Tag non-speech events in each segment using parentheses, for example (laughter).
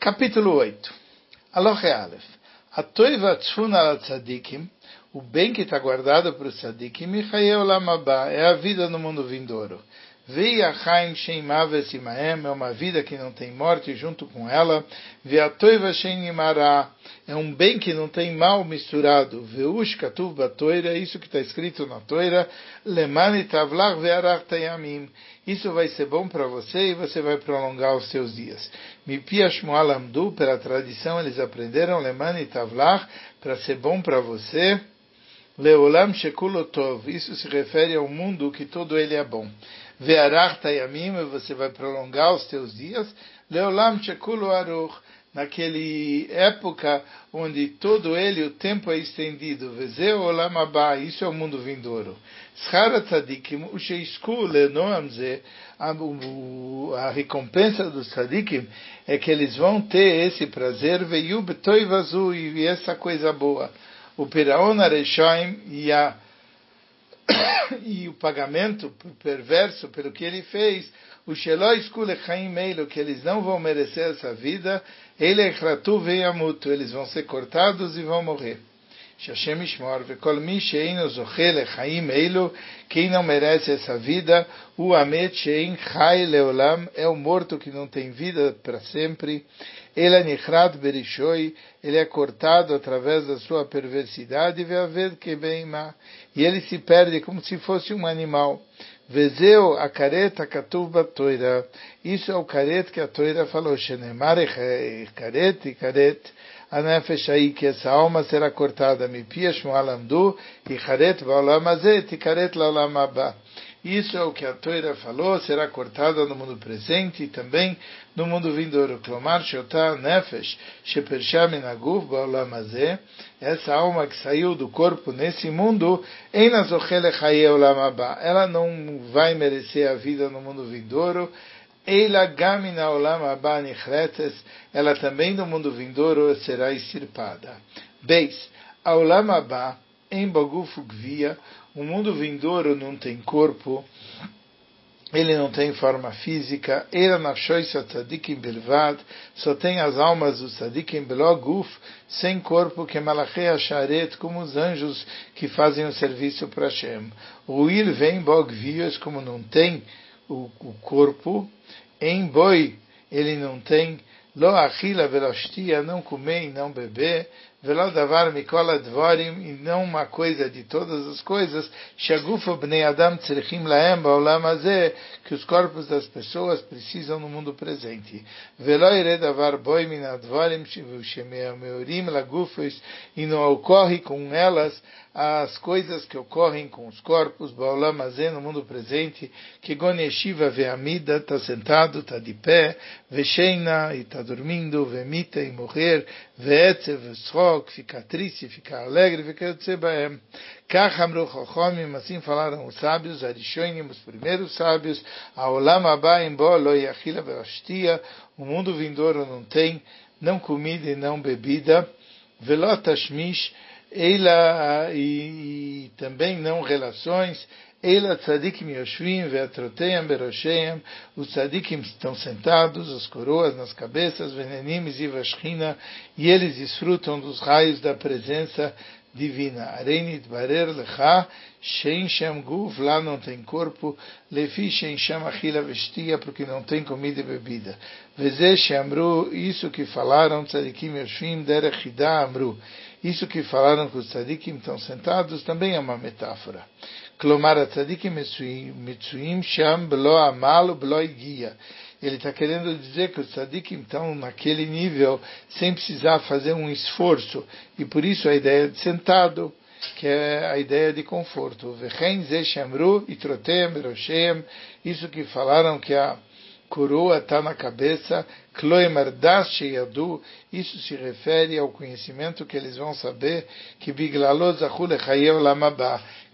Capítulo 8. Aloche Aleph. A toiva tzfun al tzadikim, o bem que está guardado para o tzadikim, é a vida no mundo vindouro. Veia Chaim Shem Maves Imaem, é uma vida que não tem morte junto com ela. Veia Toiva Shem Imara, é um bem que não tem mal misturado. Veush Katuv Batoira, isso que está escrito na Toira. Lemani Tavlach Ve'arach Tayamim. Isso vai ser bom para você e você vai prolongar os seus dias. Mipia pela tradição eles aprenderam Lemani Tavlach, para ser bom para você. Leolam Shekulotov, isso se refere ao mundo que todo ele é bom. Ve'arach tayamim, você vai prolongar os teus dias. Leolam Shekulu Aruch, naquele época onde todo ele, o tempo é estendido. Vezeu Olam Abba, isso é o mundo vindouro. Schara tzadikim, usheisku lenoamze, a recompensa dos tzadikim é que eles vão ter esse prazer, veio betoivazu, e essa coisa boa o Piraon Areshaim e, a, (coughs) e o pagamento perverso pelo que ele fez, o Skulechaim Meilo, que eles não vão merecer essa vida, ele é Veyamutu, eles vão ser cortados e vão morrer. Shashem Ishmor, Vekol Mi Shein Zochel Echaim Eilu, quem não merece essa vida, o Amet Shein Chai Leolam, é o morto que não tem vida para sempre. Ele é Nichrat Berishoi, ele é cortado através da sua perversidade, Veaved Kebeima, e ele se perde como se fosse um animal. Vezeu a careta katuv batoira. Isso é o caret que a toira falou. Shenemar caret e caret a nefesh aí, que essa alma será cortada, mi pia shmualamdu, e charet ba'olam azeh, tikaret la'olam abba. Isso é o que a Torá falou, será cortada no mundo presente e também no mundo vindouro. Clomar shotá nefesh, shepershá minaguf ba'olam azeh, essa alma que saiu do corpo nesse mundo, ela não vai merecer a vida no mundo vindouro, Eila gamina olam abba ela também no mundo vindouro será extirpada. Beis, olam abba, em bagufu gvia, o mundo vindouro não tem corpo, ele não tem forma física, era nafshois tzadikim belvad, só tem as almas dos tzadikim beloguf, sem corpo, que malachei asharet, como os anjos que fazem o serviço para Hashem. O il vem bogvias, como não tem o, o corpo, em boi ele não tem lo achila velostia, não comer e não beber, velo davar mikola dvorim, e não uma coisa de todas as coisas, shagufa bnei adam tzrichim laem baolam hazeh, que os corpos das pessoas precisam no mundo presente. Velo ire davar boi min advorim, shemeorim lagufos, e não ocorre com elas as coisas que ocorrem com os corpos, Baolam no mundo presente, que Goneshiva Veamida está sentado, está de pé, Vesheina e está dormindo, Vemita e morrer, Veetzev, Vesrok, fica triste, fica alegre, Veketzebaem. Kachamru Chochomim, assim falaram os sábios, Arishonim, os primeiros sábios, Aolam Abaim Bo, Lo Yachila Verostia, o mundo vindouro não tem, não comida e não bebida, Velotashmish, Eila e, e também não relações, Eila tzadikim yoshvim ve'atroteiam berosheim, os tzadikim estão sentados, as coroas nas cabeças, venenim e vashchina, e eles desfrutam dos raios da presença divina. Areinit barer lecha, shein shem guf, lá não tem corpo, lefi shein shem achila vestia, porque não tem comida e bebida. Veze shemru, isso que falaram, tzadikim yoshvim derech amru. Isso que falaram que os tzadikim estão sentados também é uma metáfora. Klomar tzadikim mitzuim sham belo amal belo guia. Ele está querendo dizer que os tzadikim estão naquele nível sem precisar fazer um esforço. E por isso a ideia de sentado, que é a ideia de conforto. Isso que falaram que a coroa está na cabeça, isso se refere ao conhecimento que eles vão saber, que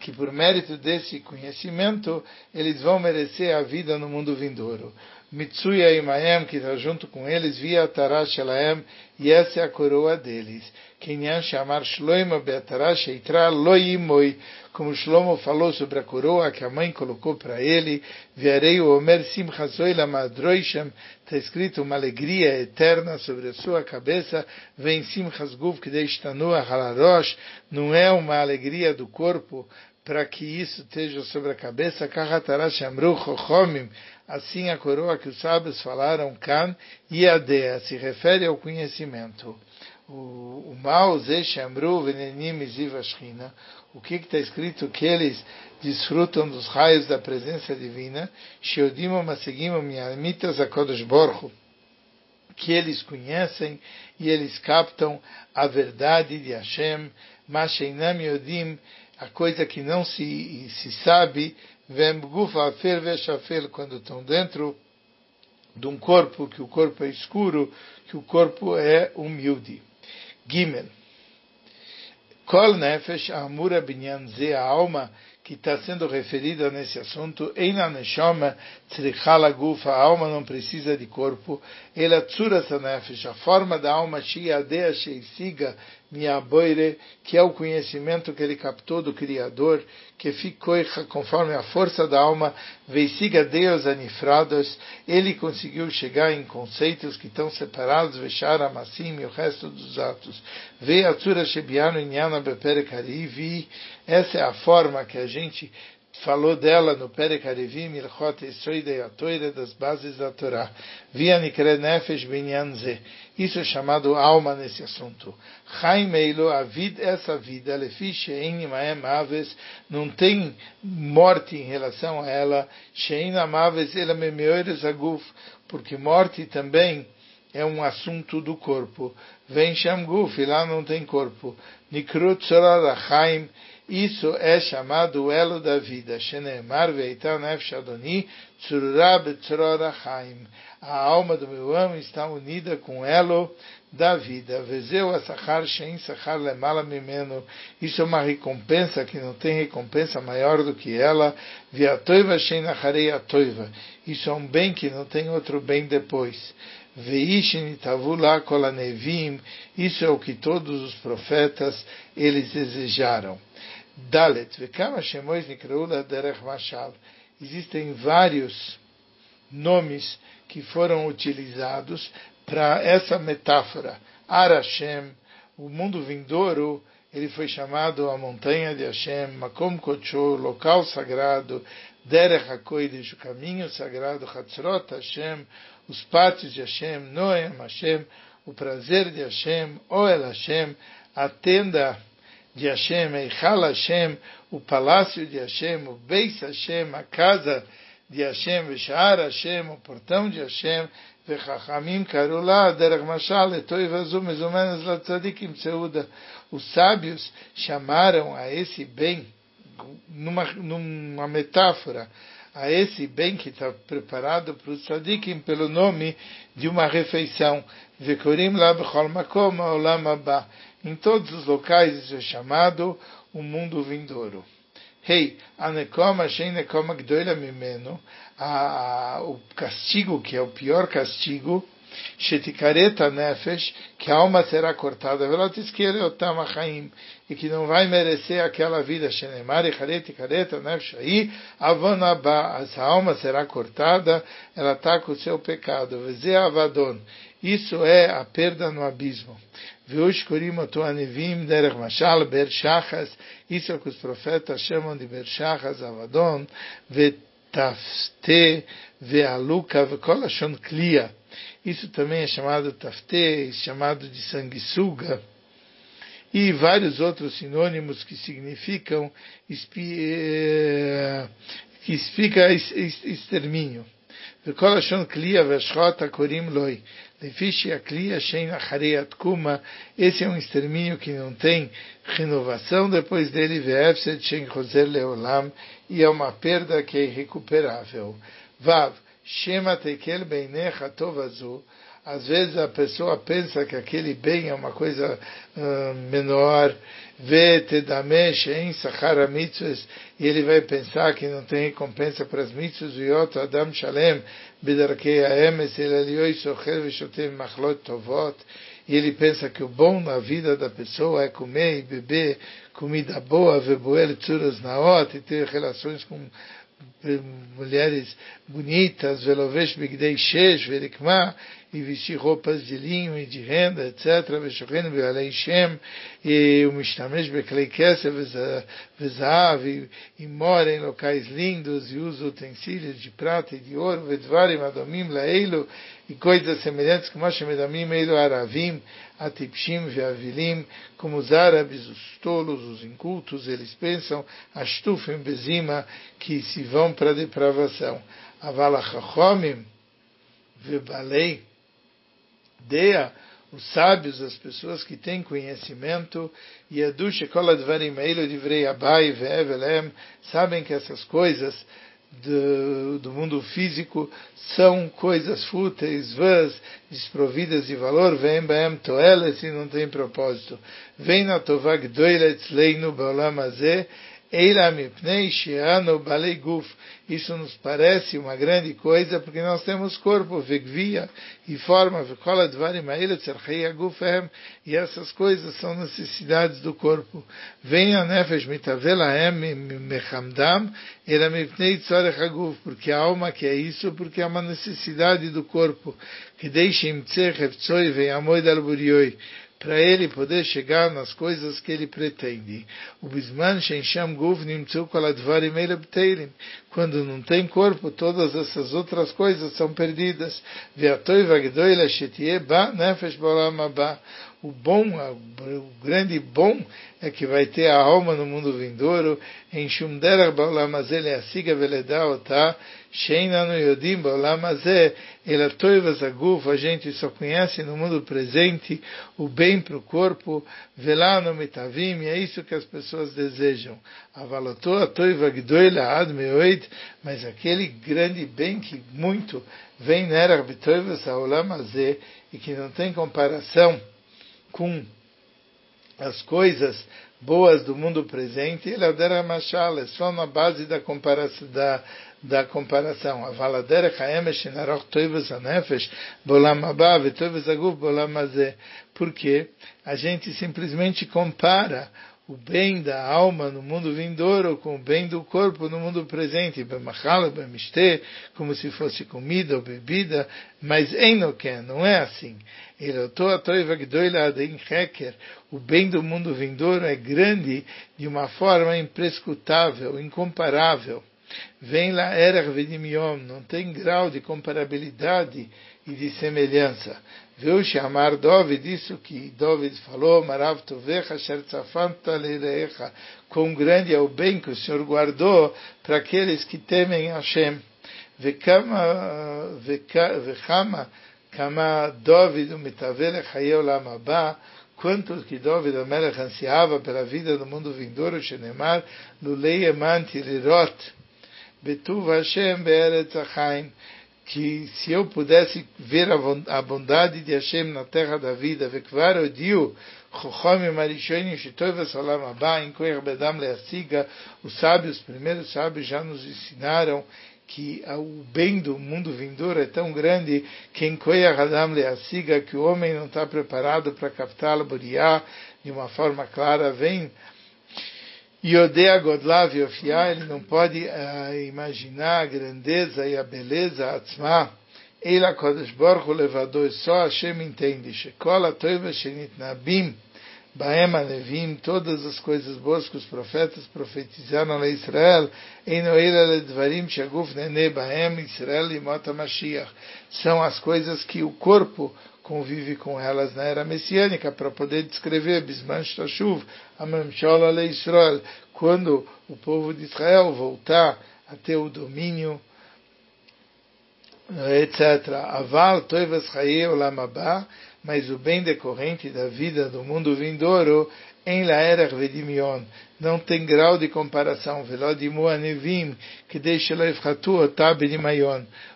que por mérito desse conhecimento, eles vão merecer a vida no mundo vindouro. Mitsuya Imaem, que está junto com eles, via Tarash Elaem, e essa é a coroa deles. Kenyan chamar Shloima Beatarash Eitra Loimoi, como Shlomo falou sobre a coroa que a mãe colocou para ele, Viarei o Omer Simchazoi Lamadroisham, está escrito uma alegria eterna sobre a sua cabeça, vem Simchas Guf Kdeishtanua Halarosh, não é uma alegria do corpo, para que isso esteja sobre a cabeça, Kahatarash Amru Chochomim, assim a coroa que os sábios falaram, Kan Yadea, se refere ao conhecimento. O, o mal, Zeshamru, Venenim, Zivashchina, o que está escrito? Que eles desfrutam dos raios da presença divina, Sheodim Masegim Miamitas Akodosh Borchu, que eles conhecem e eles captam a verdade de Hashem, Masheinam Yodim, a coisa que não se, se sabe, Vem Gufa Afer Veshafer, quando estão dentro de um corpo, que o corpo é escuro, que o corpo é humilde. Gimel. Kol Nefesh Amura Binyan Ze, a alma que está sendo referida nesse assunto, Eina Neshama Tzrichala Gufa, a alma não precisa de corpo, ela Tzuras Nefesh, a forma da alma Shiadea Sheisiga Miaboire, que é o conhecimento que ele captou do Criador, que ficou conforme a força da alma, veisiga Deus anifrados, ele conseguiu chegar em conceitos que estão separados, vechar amassim e o resto dos atos. Ve atura shebiano inyana bepere karivi, essa é a forma que a gente falou dela no Perek Arevim, Ilchot Esroide Atoire, das bases da Torá. Via Nikre Nefesh Binyan Isso é chamado alma nesse assunto. Chaim a vida, essa vida, Lefish Shein Maem Aves, não tem morte em relação a ela. Shein Amaves, ela Memeores Aguf, porque morte também é um assunto do corpo. Vem Shamguf, lá não tem corpo. Nikrut Sorah Chaim, isso é chamado o elo da vida. Shenemar veita nefesh adoni tzurura betzrora chaim. A alma do meu amo está unida com o elo da vida. Vezeu asachar shein sachar lemala mimeno. Isso é uma recompensa que não tem recompensa maior do que ela. Viatoiva shein acharei atoiva. Isso é um bem que não tem outro bem depois. Veishin tavula kolanevim. Isso é o que todos os profetas eles desejaram. Dalet, Vekama Shemois Nikraula Derech Mashal. Existem vários nomes que foram utilizados para essa metáfora. Arashem, o mundo vindouro, ele foi chamado a montanha de Hashem, Makom Kocho, local sagrado, Derech HaKoidesh, o caminho sagrado, Hatzrot Hashem, os pátios de Hashem, Noem Hashem, o prazer de Hashem, Oel Hashem, a tenda de Hashem, Eichal Hashem, o palácio de Hashem, o Beis Hashem, a casa de Hashem, Veshar Hashem, o portão de Hashem, וחכמים קראו לה דרך משל לטוי וזו מזומנת לצדיקים סעודה. Os sábios chamaram a esse bem, numa, numa metáfora, a esse bem que está preparado para os tzadikim pelo nome de uma refeição. Vekorim la bechol makom olam abba. Em todos os locais é chamado o mundo vindouro. Rei, anekoma sheinekoma gdoila mimeno, o castigo que é o pior castigo, shetikareta nefesh, que a alma será cortada, e que não vai merecer aquela vida, shenemar e kareta nefesh aí, avonabá, essa alma será cortada, ela está com o seu pecado, veze avadon, isso é a perda no abismo. Veus Korim Anivim Derech Mashal Ber Shachas, isso é o que os profetas chamam de Ber Shachas Avadon, Vetafte, Vealuka, Vekolashon Klia. Isso também é chamado Tafte, chamado de sanguessuga. E vários outros sinônimos que significam que significa extermínio. Vekolashon Klia Veshchot Korim Loi. Lefish Akliya Shein Acharei Kuma, esse é um extermínio que não tem renovação depois dele, Ve'efsed Shein Choser Leolam, e é uma perda que é irrecuperável. Vav, Shema tekel beinecha tovazu. Às vezes a pessoa pensa que aquele bem é uma coisa uh, menor, vê tedamesh em sachara mitzvahs, e ele vai pensar que não tem recompensa para as mitzvahs, viot adam shalem bidarkei aemes elalioi socher veshotem machlot tovot, e ele pensa que o bom na vida da pessoa é comer e beber comida boa, veboer tzuras naot, e ter relações com eh, mulheres bonitas, velovesh bigdei shesh, verikma, e vestir roupas de linho e de renda, etc. Veshochen bealei shem, e o mishtamesh beklei kesser vezav, e mora em locais lindos, e usa utensílios de prata e de ouro, vedvarim adomim laeilu, e coisas semelhantes como Hashemedamim, Eilu Aravim, Atipshim, Veavilim, como os árabes, os tolos, os incultos, eles pensam, Ashtufim, Bezima, que se vão para a depravação. Avala chachomim, vebalei, Dea, os sábios, as pessoas que têm conhecimento, e Edusha Koladvarim Eilu Divrei Abai Ve'evelem, sabem que essas coisas do, do, mundo físico são coisas fúteis, vãs, desprovidas de valor, vem baem toeles e não tem propósito. Vem na tovag doilet leinu baolam azeh, isso nos parece uma grande coisa porque nós temos corpo, vegvia e forma, e essas coisas são necessidades do corpo. Venha nefesh porque a alma que é isso, porque é uma necessidade do corpo. Que deixe imtzeh heftzoi ve'amoid al burioi para ele poder chegar nas coisas que ele pretende. O bisman shensham guv nimtzu koladvarim Quando não tem corpo, todas essas outras coisas são perdidas. Ve'atoi vagdoila shetie ba nefesh baolam ba o bom, o grande bom é que vai ter a alma no mundo vindouro, em Shumderach Baolamazé Asiga Veledá Otá, A gente só conhece no mundo presente o bem para o corpo, Velá no Mitavim, e é isso que as pessoas desejam. Toiva mas aquele grande bem que muito vem Aolamazé, e que não tem comparação, com as coisas boas do mundo presente, ele adera machal, é só na base da comparação, da, da comparação. A valader haemesh narach toivas anefesh bolam haba vetoivas aguf bolam Por quê? A gente simplesmente compara o bem da alma no mundo vindouro com o bem do corpo no mundo presente, como se fosse comida ou bebida, mas enoken, não é assim. O bem do mundo vindouro é grande de uma forma imprescrutável, incomparável. Vem lá Vedimion, não tem grau de comparabilidade e de semelhança. Viu chamar David, isso que David falou, Marav Tovecha Shertzafanta Leirecha, quão grande é o bem que o Senhor guardou para aqueles que temem Hashem. Vekama, vekama, kama David mitavele chaye olam haba, quanto que David Amelech ansiava pela vida do mundo vindouro, Shenemar, lulei emanti lirot, betuv Hashem be'eretz achaim, que se eu pudesse ver a bondade de Hashem na terra da vida, vekvar odiu, os sábios, os primeiros sábios já nos ensinaram que o bem do mundo vindouro é tão grande que que o homem não está preparado para captá-lo, de uma forma clara, vem Yodea Godlav Yofiá, ele não pode uh, imaginar a grandeza e a beleza, Atzma, Eila Kodesh Baruch levador, só Hashem entende, Shekol HaToiva Shenit Nabim, Baem Anevim, todas as coisas boas que os profetas profetizaram a Israel, Einoela Ledvarim Shaguf Nene Baem Israel e Mota Mashiach, são as coisas que o corpo convive com elas na era messiânica para poder descrever Bisman Shtashuv, Amamshola Israel, quando o povo de Israel voltar a ter o domínio, etc. Aval Toivas Chaye Olam mas o bem decorrente da vida do mundo vindouro em Laerach Vedimion não tem grau de comparação. Velodimu Anevim, que deixa Leifchatu Otab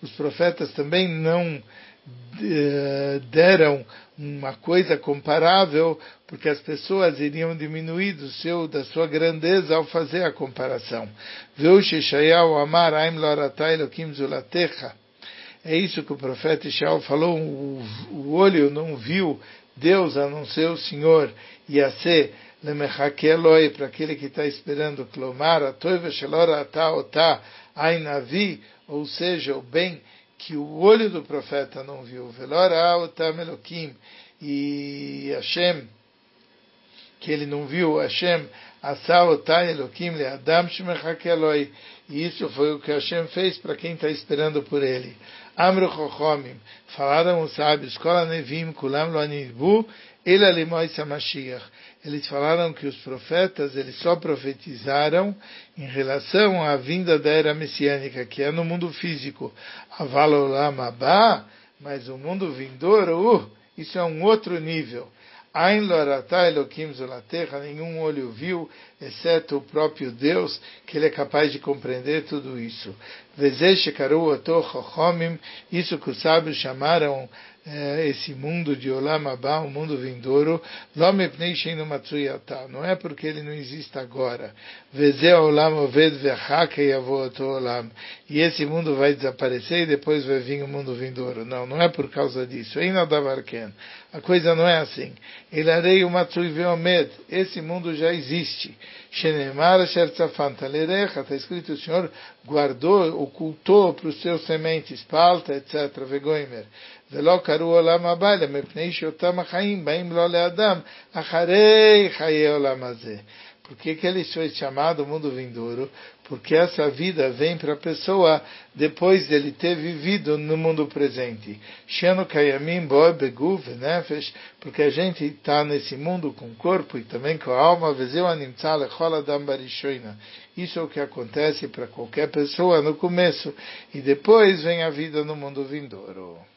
Os profetas também não deram uma coisa comparável, porque as pessoas iriam diminuir do seu, da sua grandeza ao fazer a comparação. É isso que o profeta Ishael falou, o, olho não viu Deus a não ser o Senhor, e a ser para aquele que está esperando, Ainavi, ou seja, o bem que o olho do profeta não viu. Velora Otam Elokim, e Hashem, que ele não viu, Hashem, Le Adam e isso foi o que Hashem fez para quem está esperando por ele. Amru Chochomim, falaram os sábios, Kola Nevim Kulam Lo Ele Alimois Mashiach. Eles falaram que os profetas, eles só profetizaram em relação à vinda da era messiânica, que é no mundo físico. Avalolam Abba, mas o mundo vindouro, uh, isso é um outro nível. Ain Elokim zolaterra, nenhum olho viu, exceto o próprio Deus, que ele é capaz de compreender tudo isso. Isso que os sábios chamaram é, esse mundo de Olam Abba, o mundo vindouro, não é porque ele não existe agora. E esse mundo vai desaparecer e depois vai vir o mundo vindouro. Não, não é por causa disso. A coisa não é assim. Esse mundo já existe. Está escrito, o Senhor guardou, ocultou para os seus sementes, palta, etc. Vegoimer. ולא קראו עולם הבא, אלא מפני שאותם החיים באים לא לאדם אחרי חיי העולם הזה. Por que, que ele foi chamado mundo vindouro? Porque essa vida vem para a pessoa depois dele ter vivido no mundo presente. Porque a gente está nesse mundo com corpo e também com a alma. Isso é o que acontece para qualquer pessoa no começo. E depois vem a vida no mundo vindouro.